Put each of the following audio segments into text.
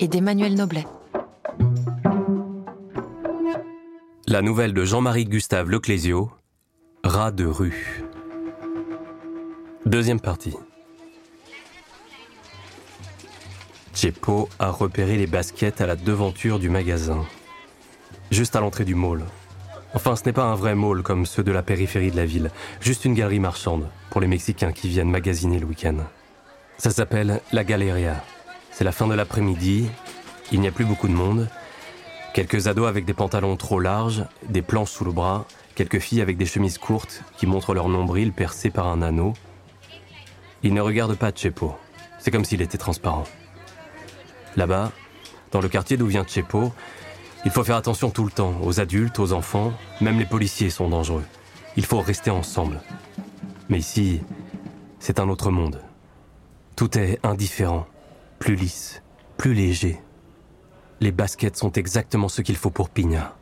et d'Emmanuel Noblet. La nouvelle de Jean-Marie Gustave Leclésio, Rat de rue. Deuxième partie. Chepo a repéré les baskets à la devanture du magasin, juste à l'entrée du mall. Enfin, ce n'est pas un vrai mall comme ceux de la périphérie de la ville, juste une galerie marchande pour les Mexicains qui viennent magasiner le week-end. Ça s'appelle La Galeria. C'est la fin de l'après-midi, il n'y a plus beaucoup de monde. Quelques ados avec des pantalons trop larges, des planches sous le bras, quelques filles avec des chemises courtes qui montrent leur nombril percé par un anneau, il ne regarde pas Chepo. C'est comme s'il était transparent. Là-bas, dans le quartier d'où vient Chepo, il faut faire attention tout le temps, aux adultes, aux enfants, même les policiers sont dangereux. Il faut rester ensemble. Mais ici, c'est un autre monde. Tout est indifférent, plus lisse, plus léger. Les baskets sont exactement ce qu'il faut pour Pigna.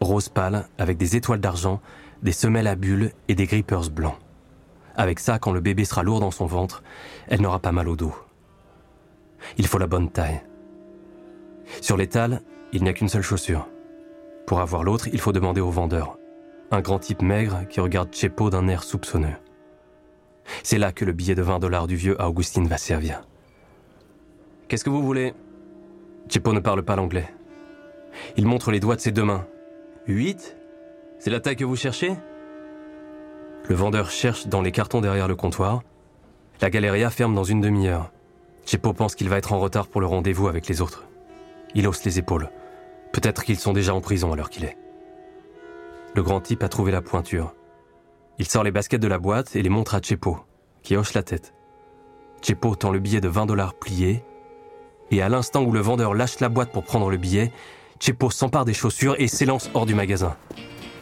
Rose pâle, avec des étoiles d'argent, des semelles à bulles et des grippers blancs. Avec ça, quand le bébé sera lourd dans son ventre, elle n'aura pas mal au dos. Il faut la bonne taille. Sur l'étal, il n'y a qu'une seule chaussure. Pour avoir l'autre, il faut demander au vendeur. Un grand type maigre qui regarde Chepo d'un air soupçonneux. C'est là que le billet de 20 dollars du vieux Augustine va servir. Qu'est-ce que vous voulez? Chepo ne parle pas l'anglais. Il montre les doigts de ses deux mains. Huit? C'est la taille que vous cherchez? Le vendeur cherche dans les cartons derrière le comptoir. La galeria ferme dans une demi-heure. Chepo pense qu'il va être en retard pour le rendez-vous avec les autres. Il hausse les épaules. Peut-être qu'ils sont déjà en prison à l'heure qu'il est. Le grand type a trouvé la pointure. Il sort les baskets de la boîte et les montre à Chepo, qui hoche la tête. Chepo tend le billet de 20 dollars plié, et à l'instant où le vendeur lâche la boîte pour prendre le billet, Chepo s'empare des chaussures et s'élance hors du magasin.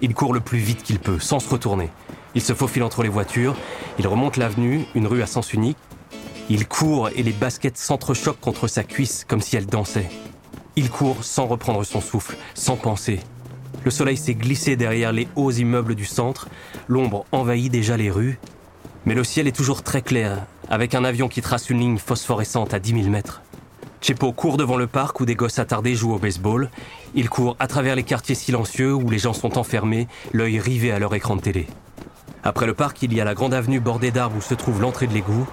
Il court le plus vite qu'il peut, sans se retourner. Il se faufile entre les voitures, il remonte l'avenue, une rue à sens unique. Il court et les baskets s'entrechoquent contre sa cuisse comme si elle dansait. Il court sans reprendre son souffle, sans penser. Le soleil s'est glissé derrière les hauts immeubles du centre, l'ombre envahit déjà les rues, mais le ciel est toujours très clair, avec un avion qui trace une ligne phosphorescente à 10 000 mètres. Chepo court devant le parc où des gosses attardés jouent au baseball. Il court à travers les quartiers silencieux où les gens sont enfermés, l'œil rivé à leur écran de télé. Après le parc, il y a la grande avenue bordée d'arbres où se trouve l'entrée de l'égout.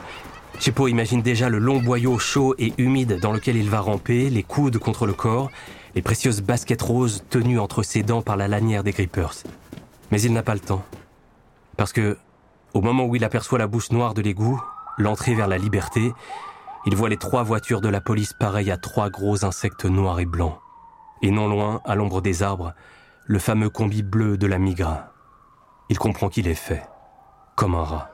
Chepo imagine déjà le long boyau chaud et humide dans lequel il va ramper, les coudes contre le corps, les précieuses baskets roses tenues entre ses dents par la lanière des grippers. Mais il n'a pas le temps. Parce que, au moment où il aperçoit la bouche noire de l'égout, l'entrée vers la liberté, il voit les trois voitures de la police pareilles à trois gros insectes noirs et blancs. Et non loin, à l'ombre des arbres, le fameux combi bleu de la Migra. Il comprend qu'il est fait, comme un rat.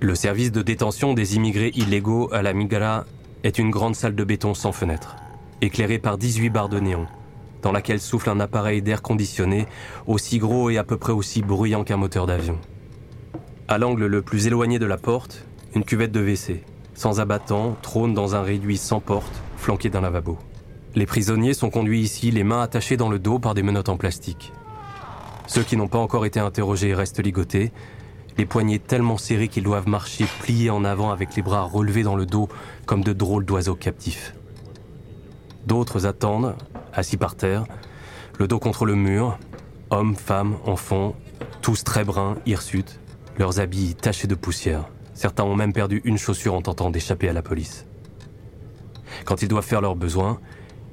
Le service de détention des immigrés illégaux à la Migra est une grande salle de béton sans fenêtre, éclairée par 18 barres de néon, dans laquelle souffle un appareil d'air conditionné aussi gros et à peu près aussi bruyant qu'un moteur d'avion. À l'angle le plus éloigné de la porte, une cuvette de WC, sans abattant, trône dans un réduit sans porte, flanqué d'un lavabo. Les prisonniers sont conduits ici les mains attachées dans le dos par des menottes en plastique. Ceux qui n'ont pas encore été interrogés restent ligotés, les poignets tellement serrés qu'ils doivent marcher pliés en avant avec les bras relevés dans le dos comme de drôles d'oiseaux captifs. D'autres attendent, assis par terre, le dos contre le mur, hommes, femmes, enfants, tous très bruns, hirsutes, leurs habits tachés de poussière. Certains ont même perdu une chaussure en tentant d'échapper à la police. Quand ils doivent faire leurs besoins,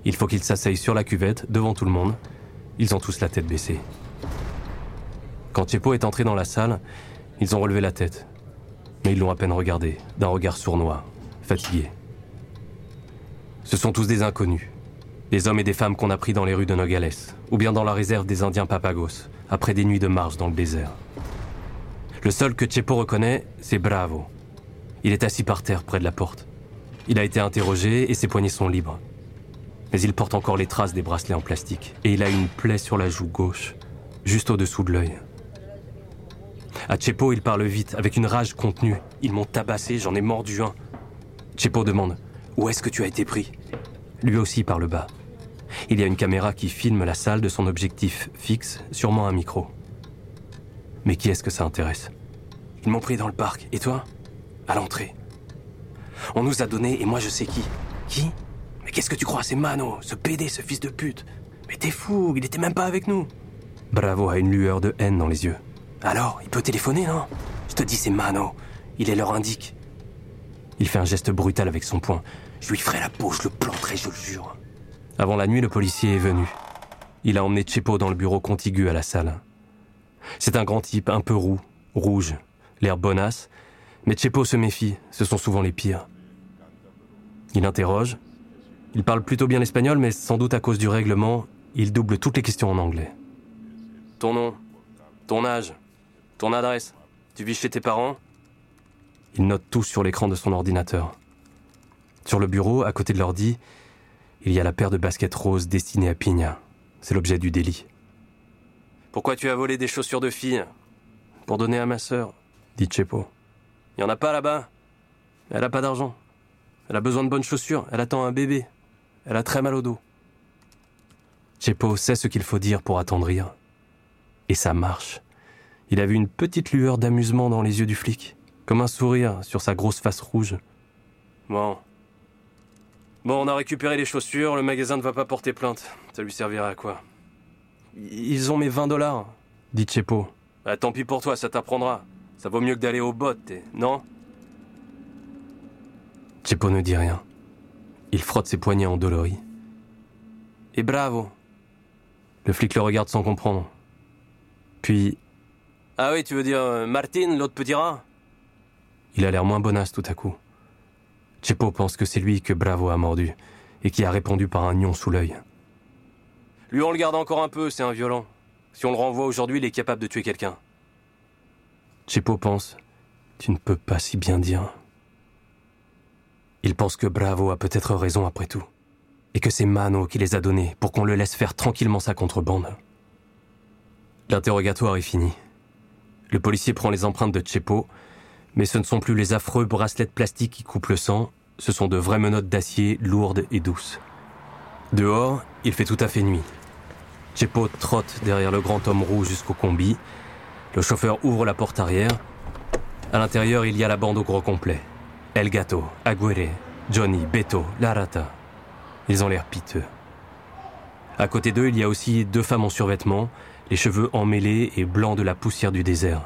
il faut qu'ils s'asseyent sur la cuvette, devant tout le monde. Ils ont tous la tête baissée. Quand Chepo est entré dans la salle, ils ont relevé la tête. Mais ils l'ont à peine regardé, d'un regard sournois, fatigué. Ce sont tous des inconnus. Des hommes et des femmes qu'on a pris dans les rues de Nogales, ou bien dans la réserve des Indiens Papagos, après des nuits de marche dans le désert. Le seul que Chepo reconnaît, c'est Bravo. Il est assis par terre près de la porte. Il a été interrogé et ses poignets sont libres. Mais il porte encore les traces des bracelets en plastique. Et il a une plaie sur la joue gauche, juste au-dessous de l'œil. À Chepo, il parle vite, avec une rage contenue. Ils m'ont tabassé, j'en ai mordu un. Chepo demande Où est-ce que tu as été pris? Lui aussi parle bas. Il y a une caméra qui filme la salle de son objectif fixe, sûrement un micro. Mais qui est-ce que ça intéresse? Ils m'ont pris dans le parc. Et toi? À l'entrée. On nous a donné, et moi je sais qui. Qui? Mais qu'est-ce que tu crois? C'est Mano, ce PD, ce fils de pute. Mais t'es fou, il était même pas avec nous. Bravo a une lueur de haine dans les yeux. Alors, il peut téléphoner, non? Je te dis, c'est Mano. Il est leur indique. Il fait un geste brutal avec son poing. Je lui ferai la peau, je le planterai, je le jure. Avant la nuit, le policier est venu. Il a emmené Chepo dans le bureau contigu à la salle. C'est un grand type, un peu roux, rouge, l'air bonasse, mais Chepo se méfie, ce sont souvent les pires. Il interroge. Il parle plutôt bien l'espagnol, mais sans doute à cause du règlement, il double toutes les questions en anglais. Ton nom Ton âge Ton adresse Tu vis chez tes parents? Il note tout sur l'écran de son ordinateur. Sur le bureau, à côté de l'ordi, il y a la paire de baskets roses destinée à Pigna. C'est l'objet du délit. Pourquoi tu as volé des chaussures de fille Pour donner à ma sœur, dit Chepo. Il n'y en a pas là-bas. Elle n'a pas d'argent. Elle a besoin de bonnes chaussures. Elle attend un bébé. Elle a très mal au dos. Chepo sait ce qu'il faut dire pour attendrir. Et ça marche. Il a vu une petite lueur d'amusement dans les yeux du flic, comme un sourire sur sa grosse face rouge. Bon. Bon, on a récupéré les chaussures, le magasin ne va pas porter plainte. Ça lui servira à quoi? Ils ont mes 20 dollars, dit Chepo. Ah, tant pis pour toi, ça t'apprendra. Ça vaut mieux que d'aller au bot, non? Chepo ne dit rien. Il frotte ses poignets endoloris. Et bravo Le flic le regarde sans comprendre. Puis. Ah oui, tu veux dire euh, Martin, l'autre petit rat? Il a l'air moins bonasse tout à coup. Chepo pense que c'est lui que Bravo a mordu et qui a répondu par un nion sous l'œil. Lui, on le garde encore un peu, c'est un violent. Si on le renvoie aujourd'hui, il est capable de tuer quelqu'un. Chepo pense Tu ne peux pas si bien dire. Il pense que Bravo a peut-être raison après tout, et que c'est Mano qui les a donnés pour qu'on le laisse faire tranquillement sa contrebande. L'interrogatoire est fini. Le policier prend les empreintes de Chepo, mais ce ne sont plus les affreux bracelets de plastique qui coupent le sang, ce sont de vraies menottes d'acier lourdes et douces. Dehors, il fait tout à fait nuit. Chepo trotte derrière le grand homme roux jusqu'au combi. Le chauffeur ouvre la porte arrière. À l'intérieur, il y a la bande au gros complet. El Gato, Aguirre, Johnny, Beto, Larata. Ils ont l'air piteux. À côté d'eux, il y a aussi deux femmes en survêtement, les cheveux emmêlés et blancs de la poussière du désert.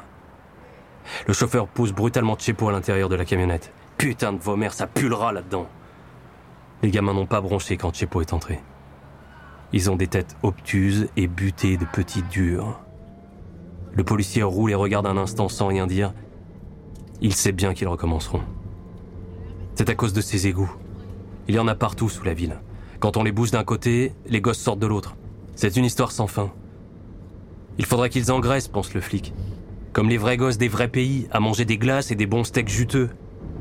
Le chauffeur pousse brutalement Chepo à l'intérieur de la camionnette. Putain de vomère, ça pullera là-dedans. Les gamins n'ont pas bronché quand Chepo est entré. Ils ont des têtes obtuses et butées de petits durs. Le policier roule et regarde un instant sans rien dire. Il sait bien qu'ils recommenceront. C'est à cause de ces égouts. Il y en a partout sous la ville. Quand on les bouge d'un côté, les gosses sortent de l'autre. C'est une histoire sans fin. Il faudrait qu'ils engraissent, pense le flic. Comme les vrais gosses des vrais pays, à manger des glaces et des bons steaks juteux.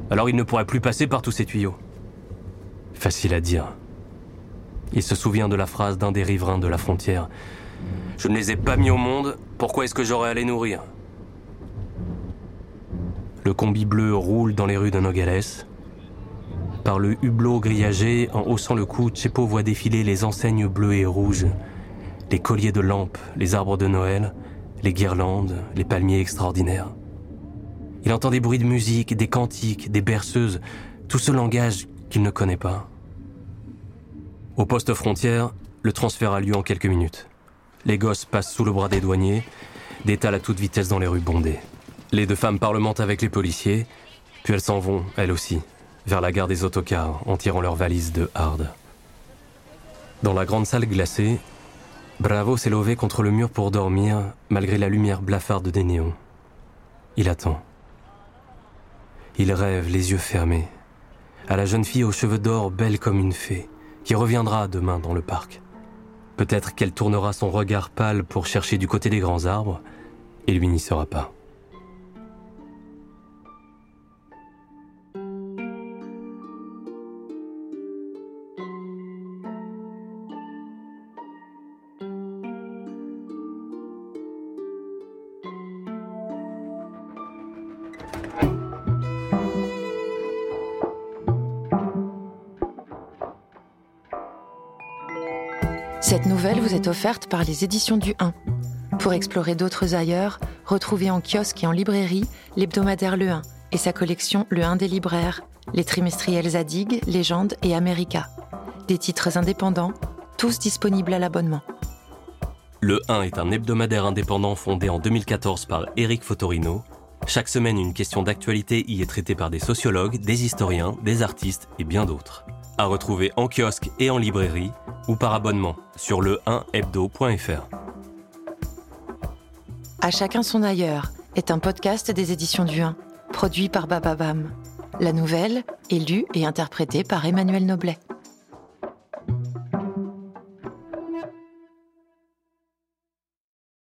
Alors ils ne pourraient plus passer par tous ces tuyaux. Facile à dire. Il se souvient de la phrase d'un des riverains de la frontière. Je ne les ai pas mis au monde, pourquoi est-ce que j'aurais à les nourrir? Le combi bleu roule dans les rues de Nogales. Par le hublot grillagé, en haussant le cou, Chepo voit défiler les enseignes bleues et rouges, les colliers de lampes, les arbres de Noël, les guirlandes, les palmiers extraordinaires. Il entend des bruits de musique, des cantiques, des berceuses, tout ce langage qu'il ne connaît pas. Au poste frontière, le transfert a lieu en quelques minutes. Les gosses passent sous le bras des douaniers, détalent à toute vitesse dans les rues bondées. Les deux femmes parlementent avec les policiers, puis elles s'en vont, elles aussi, vers la gare des autocars en tirant leurs valises de hard. Dans la grande salle glacée, Bravo s'est levé contre le mur pour dormir, malgré la lumière blafarde des néons. Il attend. Il rêve, les yeux fermés, à la jeune fille aux cheveux d'or belle comme une fée, qui reviendra demain dans le parc. Peut-être qu'elle tournera son regard pâle pour chercher du côté des grands arbres, et lui n'y sera pas. Cette nouvelle vous est offerte par les éditions du 1. Pour explorer d'autres ailleurs, retrouvez en kiosque et en librairie l'hebdomadaire Le 1 et sa collection Le 1 des libraires, les trimestriels Zadig, Légende et America. Des titres indépendants, tous disponibles à l'abonnement. Le 1 est un hebdomadaire indépendant fondé en 2014 par Eric Fotorino. Chaque semaine, une question d'actualité y est traitée par des sociologues, des historiens, des artistes et bien d'autres. À retrouver en kiosque et en librairie ou par abonnement sur le 1hebdo.fr. À chacun son ailleurs est un podcast des éditions du 1, produit par Bababam. La nouvelle est lue et interprétée par Emmanuel Noblet.